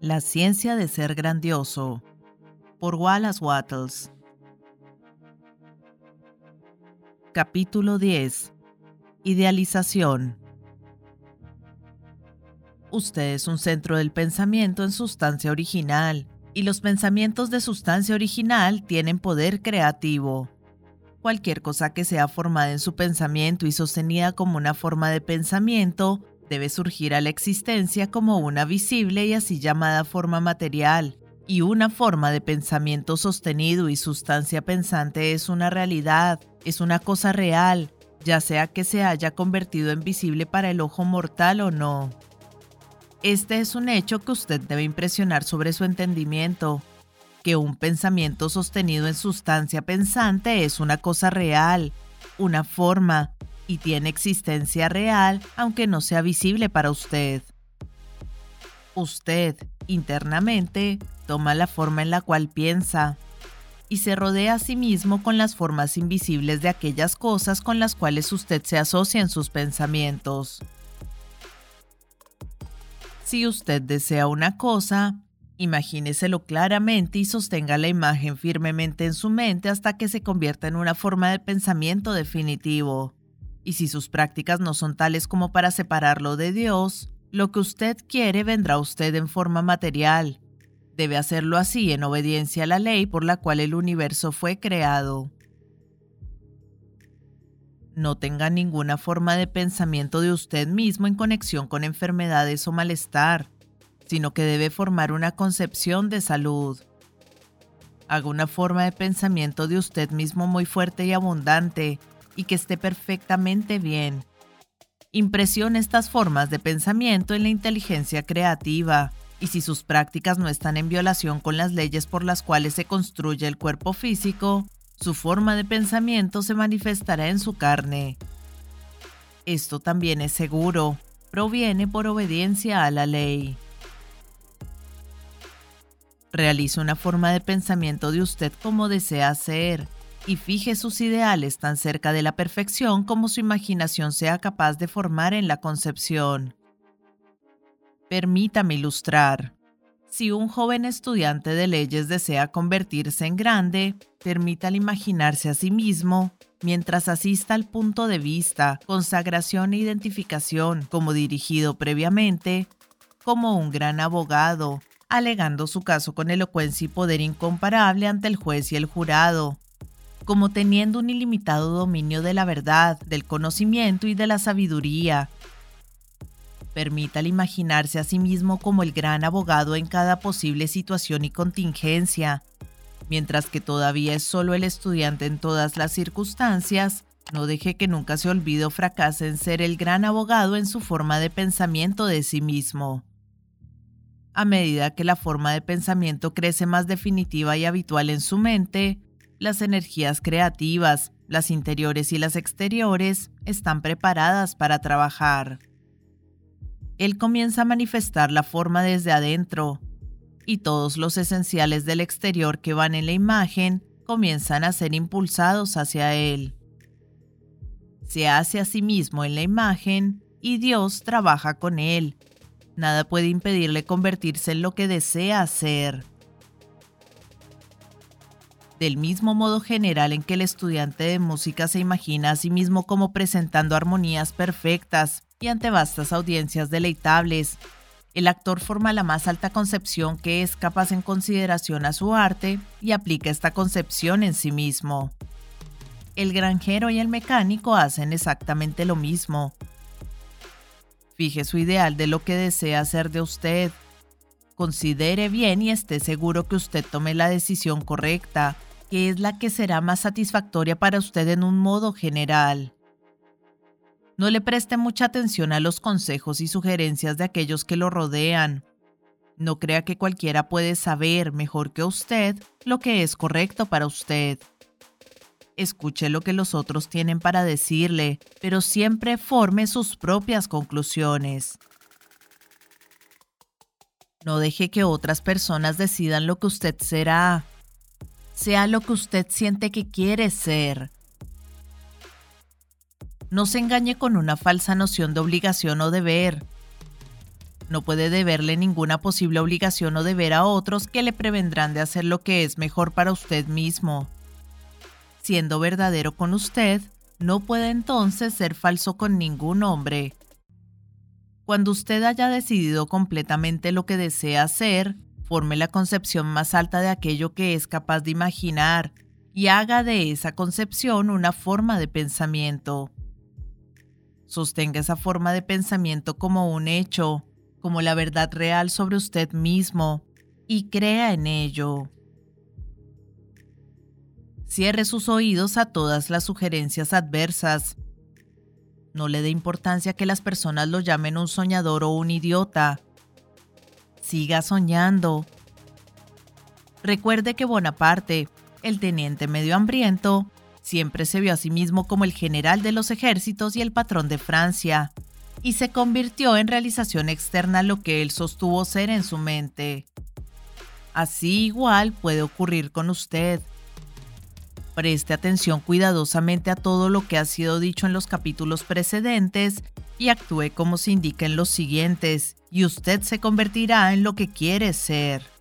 La ciencia de ser grandioso por Wallace Wattles Capítulo 10 Idealización Usted es un centro del pensamiento en sustancia original, y los pensamientos de sustancia original tienen poder creativo. Cualquier cosa que sea formada en su pensamiento y sostenida como una forma de pensamiento debe surgir a la existencia como una visible y así llamada forma material, y una forma de pensamiento sostenido y sustancia pensante es una realidad, es una cosa real, ya sea que se haya convertido en visible para el ojo mortal o no. Este es un hecho que usted debe impresionar sobre su entendimiento, que un pensamiento sostenido en sustancia pensante es una cosa real, una forma, y tiene existencia real aunque no sea visible para usted. Usted, internamente, toma la forma en la cual piensa y se rodea a sí mismo con las formas invisibles de aquellas cosas con las cuales usted se asocia en sus pensamientos. Si usted desea una cosa, imagíneselo claramente y sostenga la imagen firmemente en su mente hasta que se convierta en una forma de pensamiento definitivo. Y si sus prácticas no son tales como para separarlo de Dios, lo que usted quiere vendrá a usted en forma material. Debe hacerlo así en obediencia a la ley por la cual el universo fue creado. No tenga ninguna forma de pensamiento de usted mismo en conexión con enfermedades o malestar, sino que debe formar una concepción de salud. Haga una forma de pensamiento de usted mismo muy fuerte y abundante y que esté perfectamente bien. Impresione estas formas de pensamiento en la inteligencia creativa y si sus prácticas no están en violación con las leyes por las cuales se construye el cuerpo físico, su forma de pensamiento se manifestará en su carne. Esto también es seguro, proviene por obediencia a la ley. Realice una forma de pensamiento de usted como desea ser y fije sus ideales tan cerca de la perfección como su imaginación sea capaz de formar en la concepción. Permítame ilustrar. Si un joven estudiante de leyes desea convertirse en grande, permítale imaginarse a sí mismo mientras asista al punto de vista, consagración e identificación como dirigido previamente, como un gran abogado, alegando su caso con elocuencia y poder incomparable ante el juez y el jurado, como teniendo un ilimitado dominio de la verdad, del conocimiento y de la sabiduría, Permítale imaginarse a sí mismo como el gran abogado en cada posible situación y contingencia. Mientras que todavía es solo el estudiante en todas las circunstancias, no deje que nunca se olvide o fracase en ser el gran abogado en su forma de pensamiento de sí mismo. A medida que la forma de pensamiento crece más definitiva y habitual en su mente, las energías creativas, las interiores y las exteriores, están preparadas para trabajar él comienza a manifestar la forma desde adentro, y todos los esenciales del exterior que van en la imagen comienzan a ser impulsados hacia él. Se hace a sí mismo en la imagen y Dios trabaja con él. Nada puede impedirle convertirse en lo que desea hacer. Del mismo modo general en que el estudiante de música se imagina a sí mismo como presentando armonías perfectas, y ante vastas audiencias deleitables. El actor forma la más alta concepción que es capaz en consideración a su arte y aplica esta concepción en sí mismo. El granjero y el mecánico hacen exactamente lo mismo. Fije su ideal de lo que desea hacer de usted. Considere bien y esté seguro que usted tome la decisión correcta, que es la que será más satisfactoria para usted en un modo general. No le preste mucha atención a los consejos y sugerencias de aquellos que lo rodean. No crea que cualquiera puede saber mejor que usted lo que es correcto para usted. Escuche lo que los otros tienen para decirle, pero siempre forme sus propias conclusiones. No deje que otras personas decidan lo que usted será. Sea lo que usted siente que quiere ser. No se engañe con una falsa noción de obligación o deber. No puede deberle ninguna posible obligación o deber a otros que le prevendrán de hacer lo que es mejor para usted mismo. Siendo verdadero con usted, no puede entonces ser falso con ningún hombre. Cuando usted haya decidido completamente lo que desea hacer, forme la concepción más alta de aquello que es capaz de imaginar y haga de esa concepción una forma de pensamiento. Sostenga esa forma de pensamiento como un hecho, como la verdad real sobre usted mismo, y crea en ello. Cierre sus oídos a todas las sugerencias adversas. No le dé importancia que las personas lo llamen un soñador o un idiota. Siga soñando. Recuerde que Bonaparte, el teniente medio hambriento, siempre se vio a sí mismo como el general de los ejércitos y el patrón de Francia, y se convirtió en realización externa lo que él sostuvo ser en su mente. Así igual puede ocurrir con usted. Preste atención cuidadosamente a todo lo que ha sido dicho en los capítulos precedentes y actúe como se indica en los siguientes, y usted se convertirá en lo que quiere ser.